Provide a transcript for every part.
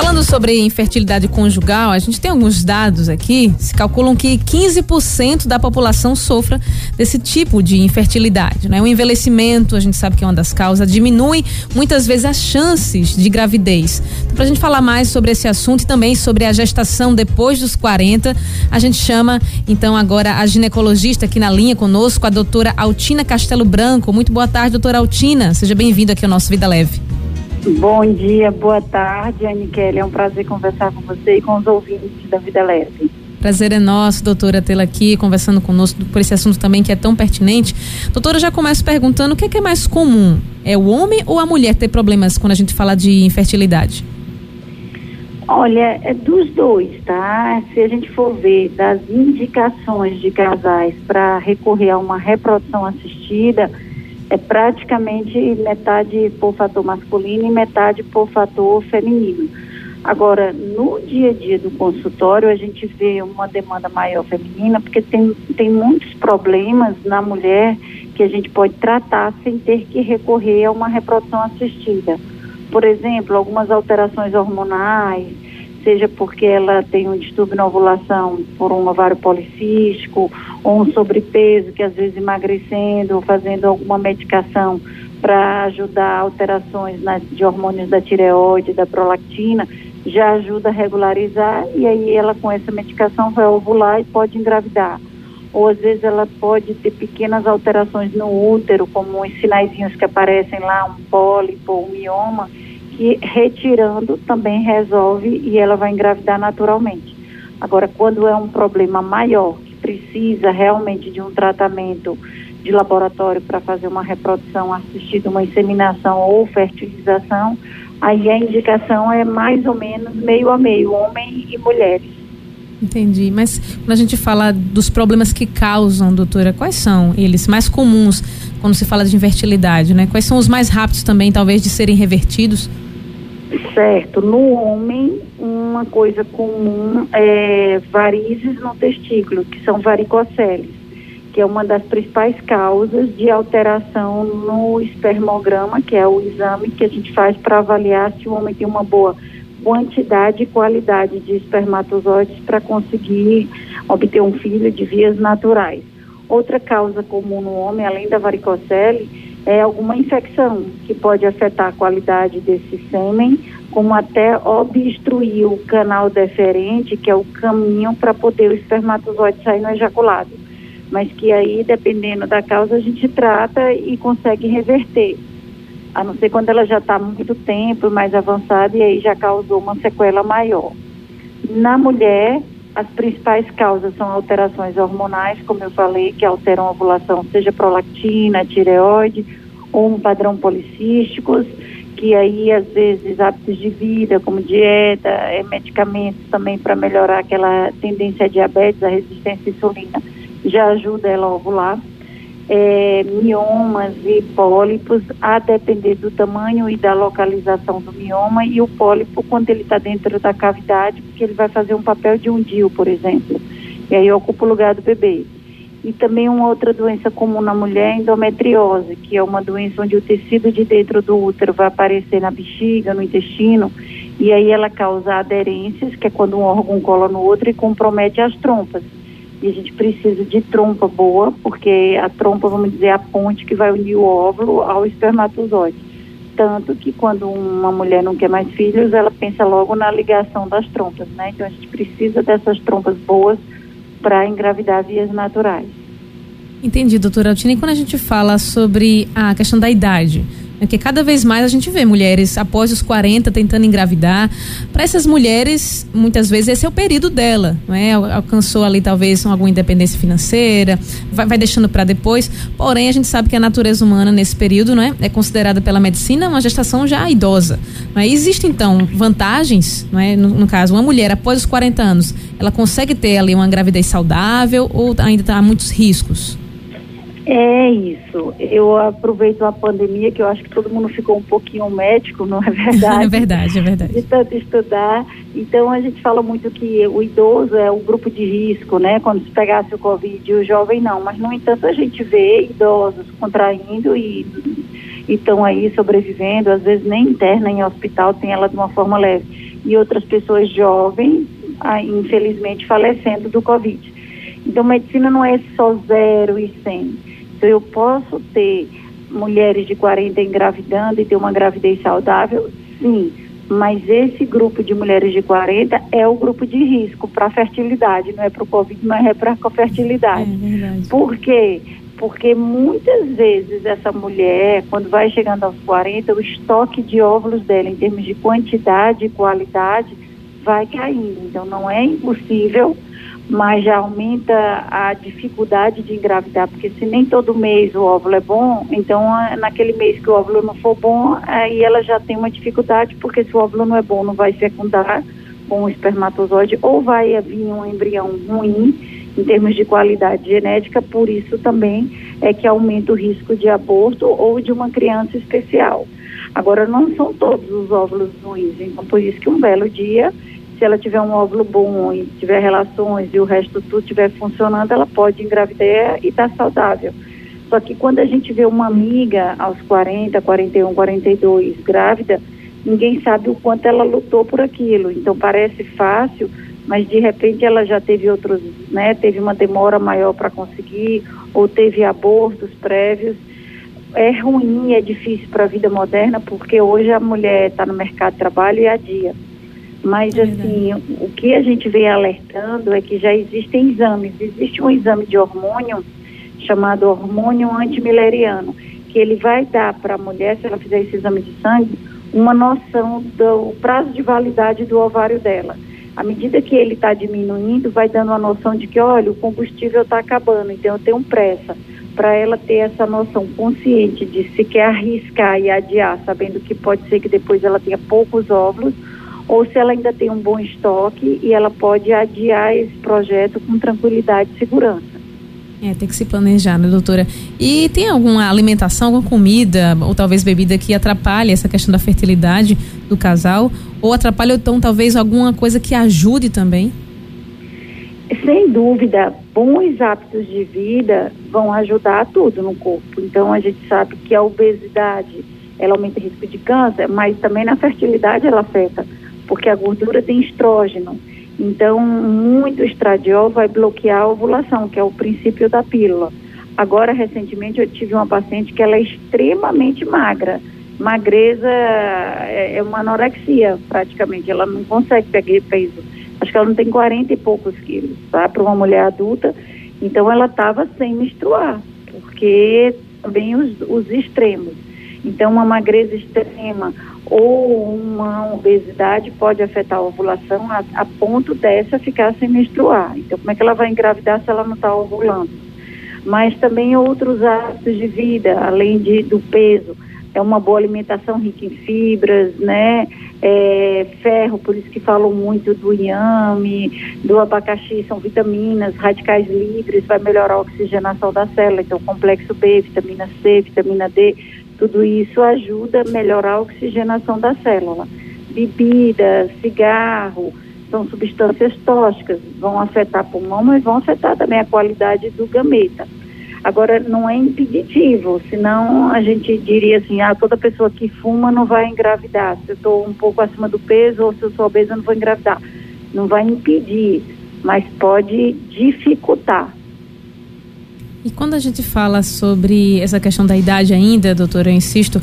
Falando sobre infertilidade conjugal, a gente tem alguns dados aqui. Se calculam que 15% da população sofra desse tipo de infertilidade. Né? O envelhecimento, a gente sabe que é uma das causas, diminui muitas vezes as chances de gravidez. Então, Para a gente falar mais sobre esse assunto e também sobre a gestação depois dos 40, a gente chama então agora a ginecologista aqui na linha conosco, a doutora Altina Castelo Branco. Muito boa tarde, doutora Altina. Seja bem-vinda aqui ao nosso Vida Leve. Bom dia, boa tarde, Kelly. É um prazer conversar com você e com os ouvintes da Vida Leve. Prazer é nosso, doutora, tê-la aqui conversando conosco por esse assunto também que é tão pertinente. Doutora, já começo perguntando o que é, que é mais comum? É o homem ou a mulher ter problemas quando a gente fala de infertilidade? Olha, é dos dois, tá? Se a gente for ver das indicações de casais para recorrer a uma reprodução assistida, é praticamente metade por fator masculino e metade por fator feminino. Agora, no dia a dia do consultório, a gente vê uma demanda maior feminina, porque tem, tem muitos problemas na mulher que a gente pode tratar sem ter que recorrer a uma reprodução assistida. Por exemplo, algumas alterações hormonais, seja porque ela tem um distúrbio na ovulação por um ovário policístico, ou um sobrepeso que às vezes emagrecendo ou fazendo alguma medicação para ajudar alterações nas, de hormônios da tireoide, da prolactina, já ajuda a regularizar e aí ela com essa medicação vai ovular e pode engravidar. Ou às vezes ela pode ter pequenas alterações no útero, como uns sinaizinhos que aparecem lá, um pólipo, um mioma, que retirando também resolve e ela vai engravidar naturalmente. Agora, quando é um problema maior, que precisa realmente de um tratamento de laboratório para fazer uma reprodução assistida, uma inseminação ou fertilização, aí a indicação é mais ou menos meio a meio, homem e mulheres. Entendi. Mas quando a gente fala dos problemas que causam, doutora, quais são eles mais comuns quando se fala de infertilidade, né? Quais são os mais rápidos também, talvez, de serem revertidos? Certo. No homem, uma coisa comum é varizes no testículo, que são varicoceles, que é uma das principais causas de alteração no espermograma, que é o exame que a gente faz para avaliar se o homem tem uma boa quantidade e qualidade de espermatozoides para conseguir obter um filho de vias naturais. Outra causa comum no homem, além da varicocele, é alguma infecção que pode afetar a qualidade desse sêmen, como até obstruir o canal deferente, que é o caminho para poder o espermatozoide sair no ejaculado. Mas que aí, dependendo da causa, a gente trata e consegue reverter. A não ser quando ela já está muito tempo mais avançada e aí já causou uma sequela maior. Na mulher, as principais causas são alterações hormonais, como eu falei, que alteram a ovulação, seja prolactina, tireoide, ou um padrão policísticos, que aí às vezes hábitos de vida, como dieta, é, medicamentos também para melhorar aquela tendência a diabetes, a resistência à insulina, já ajuda ela a ovular. É, miomas e pólipos, a depender do tamanho e da localização do mioma, e o pólipo, quando ele está dentro da cavidade, porque ele vai fazer um papel de um DIU, por exemplo, e aí ocupa o lugar do bebê. E também uma outra doença comum na mulher, endometriose, que é uma doença onde o tecido de dentro do útero vai aparecer na bexiga, no intestino, e aí ela causa aderências, que é quando um órgão cola no outro e compromete as trompas. E a gente precisa de trompa boa, porque a trompa, vamos dizer, é a ponte que vai unir o óvulo ao espermatozoide. Tanto que quando uma mulher não quer mais filhos, ela pensa logo na ligação das trompas, né? Então a gente precisa dessas trompas boas para engravidar vias naturais. Entendi, doutora Altina. E quando a gente fala sobre a questão da idade, porque cada vez mais a gente vê mulheres após os 40 tentando engravidar. Para essas mulheres, muitas vezes esse é o período dela, não é? Alcançou ali talvez alguma independência financeira, vai, vai deixando para depois. Porém, a gente sabe que a natureza humana nesse período, não é, é considerada pela medicina uma gestação já idosa. Não é? Existem então vantagens, não é? No, no caso, uma mulher após os 40 anos, ela consegue ter ali uma gravidez saudável ou ainda está muitos riscos? É isso. Eu aproveito a pandemia, que eu acho que todo mundo ficou um pouquinho médico, não é verdade? é verdade, é verdade. De tanto estudar. Então a gente fala muito que o idoso é o grupo de risco, né? Quando se pegasse o Covid, o jovem não. Mas, no entanto, a gente vê idosos contraindo e estão aí sobrevivendo, às vezes nem interna em hospital, tem ela de uma forma leve. E outras pessoas jovens, infelizmente, falecendo do Covid. Então, medicina não é só zero e cem. Então, eu posso ter mulheres de 40 engravidando e ter uma gravidez saudável? Sim. Mas esse grupo de mulheres de 40 é o grupo de risco para a fertilidade, não é para o Covid, mas é para a fertilidade. É Por quê? Porque muitas vezes essa mulher, quando vai chegando aos 40, o estoque de óvulos dela, em termos de quantidade e qualidade, vai caindo. Então, não é impossível mas já aumenta a dificuldade de engravidar, porque se nem todo mês o óvulo é bom, então naquele mês que o óvulo não for bom, aí ela já tem uma dificuldade, porque se o óvulo não é bom, não vai fecundar com o espermatozoide, ou vai vir um embrião ruim em termos de qualidade genética, por isso também é que aumenta o risco de aborto ou de uma criança especial. Agora, não são todos os óvulos ruins, então por isso que um belo dia se ela tiver um óvulo bom e tiver relações e o resto tudo estiver funcionando, ela pode engravidar e estar tá saudável. Só que quando a gente vê uma amiga aos 40, 41, 42 grávida, ninguém sabe o quanto ela lutou por aquilo. Então parece fácil, mas de repente ela já teve outros, né, teve uma demora maior para conseguir ou teve abortos prévios. É ruim, é difícil para a vida moderna, porque hoje a mulher está no mercado de trabalho e adia. Mas, é assim, o que a gente vem alertando é que já existem exames. Existe um exame de hormônio chamado hormônio antimileriano, que ele vai dar para a mulher, se ela fizer esse exame de sangue, uma noção do prazo de validade do ovário dela. À medida que ele está diminuindo, vai dando a noção de que, olha, o combustível está acabando, então eu tenho pressa. Para ela ter essa noção consciente de se quer arriscar e adiar, sabendo que pode ser que depois ela tenha poucos óvulos, ou se ela ainda tem um bom estoque e ela pode adiar esse projeto com tranquilidade e segurança. É, tem que se planejar, né, doutora? E tem alguma alimentação, alguma comida ou talvez bebida que atrapalhe essa questão da fertilidade do casal? Ou atrapalha então talvez alguma coisa que ajude também? Sem dúvida, bons hábitos de vida vão ajudar tudo no corpo. Então a gente sabe que a obesidade ela aumenta o risco de câncer, mas também na fertilidade ela afeta porque a gordura tem estrógeno. Então, muito estradiol vai bloquear a ovulação, que é o princípio da pílula. Agora, recentemente, eu tive uma paciente que ela é extremamente magra. Magreza é, é uma anorexia, praticamente. Ela não consegue pegar peso. Acho que ela não tem 40 e poucos quilos, tá? Para uma mulher adulta. Então, ela estava sem menstruar, porque também os, os extremos. Então, uma magreza extrema ou uma obesidade pode afetar a ovulação a, a, ponto dessa ficar sem menstruar. Então, como é que ela vai engravidar se ela não está ovulando? Mas também outros hábitos de vida, além de, do peso, é uma boa alimentação rica em fibras, né? É, ferro, por isso que falam muito do inhame, do abacaxi, são vitaminas, radicais livres, vai melhorar a oxigenação da célula, então complexo B, vitamina C, vitamina D, tudo isso ajuda a melhorar a oxigenação da célula. Bebida, cigarro, são substâncias tóxicas, vão afetar pulmão, mas vão afetar também a qualidade do gameta. Agora, não é impeditivo, senão a gente diria assim, ah, toda pessoa que fuma não vai engravidar. Se eu estou um pouco acima do peso ou se eu sou obesa, eu não vou engravidar. Não vai impedir, mas pode dificultar. E quando a gente fala sobre essa questão da idade ainda, doutora, eu insisto,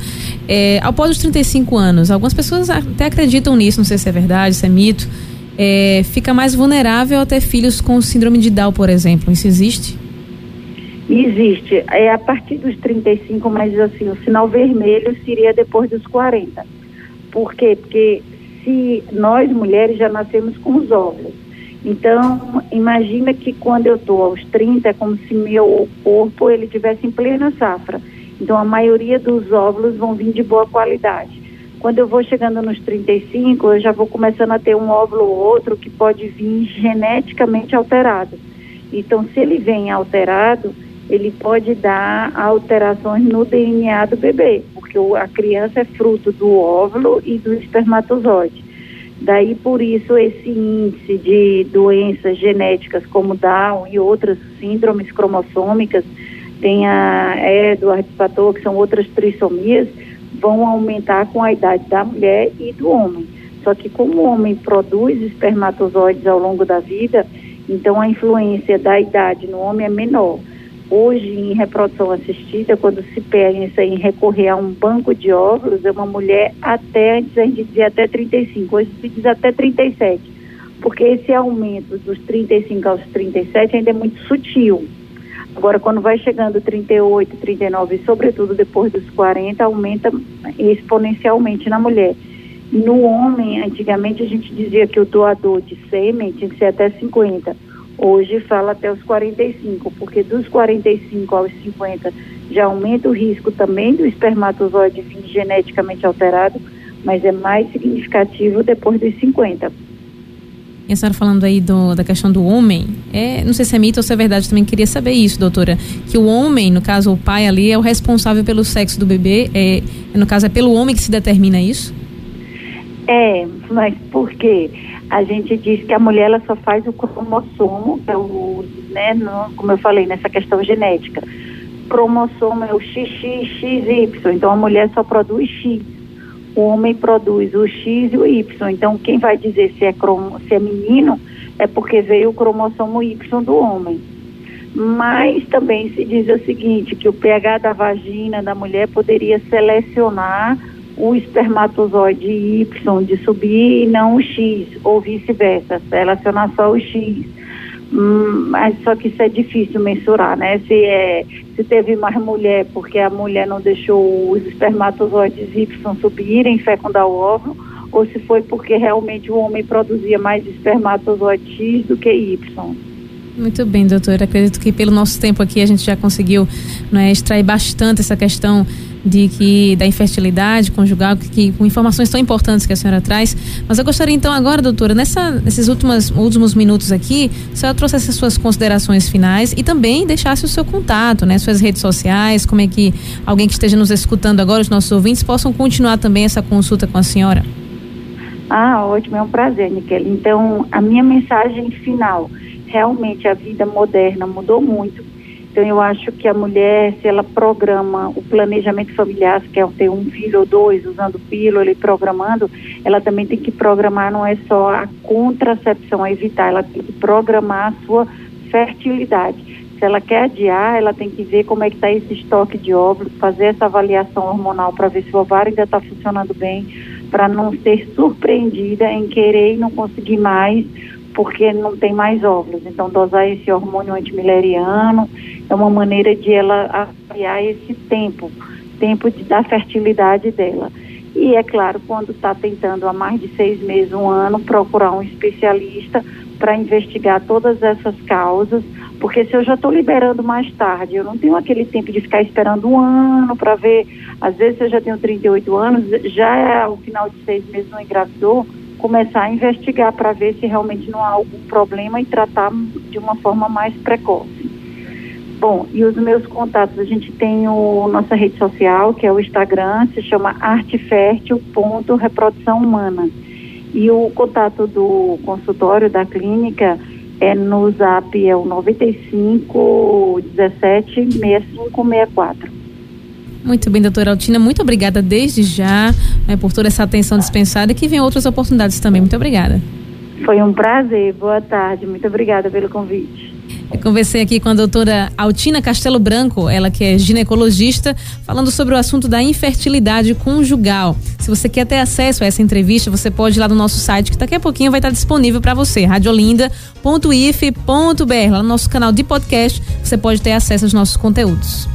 é, após os 35 anos, algumas pessoas até acreditam nisso, não sei se é verdade, se é mito, é, fica mais vulnerável a ter filhos com síndrome de Down, por exemplo. Isso existe? Existe. É a partir dos 35, mas assim, o sinal vermelho seria depois dos 40. Por quê? Porque se nós mulheres já nascemos com os óvulos então, imagina que quando eu estou aos 30, é como se meu corpo ele tivesse em plena safra. Então, a maioria dos óvulos vão vir de boa qualidade. Quando eu vou chegando nos 35, eu já vou começando a ter um óvulo ou outro que pode vir geneticamente alterado. Então, se ele vem alterado, ele pode dar alterações no DNA do bebê, porque a criança é fruto do óvulo e do espermatozoide. Daí por isso esse índice de doenças genéticas como Down e outras síndromes cromossômicas, tem a Edward Pator, que são outras trissomias, vão aumentar com a idade da mulher e do homem. Só que como o homem produz espermatozoides ao longo da vida, então a influência da idade no homem é menor. Hoje, em reprodução assistida, quando se pensa em recorrer a um banco de óvulos, é uma mulher até, antes a gente dizia até 35, hoje se diz até 37, porque esse aumento dos 35 aos 37 ainda é muito sutil. Agora, quando vai chegando 38, 39 e, sobretudo, depois dos 40, aumenta exponencialmente na mulher. No homem, antigamente a gente dizia que o doador de sêmen tinha que ser até 50 Hoje fala até os 45, porque dos 45 aos 50 já aumenta o risco também do espermatozoide vir geneticamente alterado, mas é mais significativo depois dos 50. E a senhora falando aí do, da questão do homem, é, não sei se é mito ou se é verdade, também queria saber isso, doutora. Que o homem, no caso o pai ali, é o responsável pelo sexo do bebê, é, no caso é pelo homem que se determina isso? É, mas por quê? a gente diz que a mulher ela só faz o cromossomo, é o, né, no, como eu falei, nessa questão genética. Cromossomo é o XX, XY, então a mulher só produz X. O homem produz o X e o Y. Então quem vai dizer se é, cromo, se é menino é porque veio o cromossomo Y do homem. Mas também se diz o seguinte, que o pH da vagina da mulher poderia selecionar o espermatozoide Y de subir e não o X, ou vice-versa, relacionar só o X. Hum, mas só que isso é difícil mensurar, né? Se, é, se teve mais mulher porque a mulher não deixou os espermatozoides Y subirem, fecundar o óvulo, ou se foi porque realmente o homem produzia mais espermatozoide X do que Y. Muito bem, doutora. Acredito que pelo nosso tempo aqui a gente já conseguiu é, extrair bastante essa questão de que da infertilidade conjugal, que, que, com informações tão importantes que a senhora traz. Mas eu gostaria então agora, doutora, nessa, nesses últimos, últimos minutos aqui, a senhora trouxesse as suas considerações finais e também deixasse o seu contato, né, suas redes sociais, como é que alguém que esteja nos escutando agora, os nossos ouvintes, possam continuar também essa consulta com a senhora. Ah, ótimo, é um prazer, Niquel. Então, a minha mensagem final, realmente a vida moderna mudou muito então, eu acho que a mulher, se ela programa o planejamento familiar, se quer ter um filho ou dois, usando pílula e programando, ela também tem que programar, não é só a contracepção, a evitar, ela tem que programar a sua fertilidade. Se ela quer adiar, ela tem que ver como é que está esse estoque de óvulos, fazer essa avaliação hormonal para ver se o ovário ainda está funcionando bem, para não ser surpreendida em querer e não conseguir mais porque não tem mais óvulos. Então, dosar esse hormônio antimileriano é uma maneira de ela avaliar esse tempo, tempo de, da fertilidade dela. E é claro, quando está tentando há mais de seis meses, um ano, procurar um especialista para investigar todas essas causas, porque se eu já estou liberando mais tarde, eu não tenho aquele tempo de ficar esperando um ano para ver. Às vezes eu já tenho 38 anos, já é ao final de seis meses não engravidou, começar a investigar para ver se realmente não há algum problema e tratar de uma forma mais precoce. Bom, e os meus contatos, a gente tem o nossa rede social, que é o Instagram, se chama artefértil.reprodução humana. E o contato do consultório da clínica é no zap, é o 95 17 6564. Muito bem, doutora Altina, muito obrigada desde já né, por toda essa atenção dispensada e que venham outras oportunidades também. Muito obrigada. Foi um prazer, boa tarde, muito obrigada pelo convite. Eu conversei aqui com a doutora Altina Castelo Branco, ela que é ginecologista, falando sobre o assunto da infertilidade conjugal. Se você quer ter acesso a essa entrevista, você pode ir lá no nosso site, que daqui a pouquinho vai estar disponível para você, radiolinda.if.br. Lá no nosso canal de podcast, você pode ter acesso aos nossos conteúdos.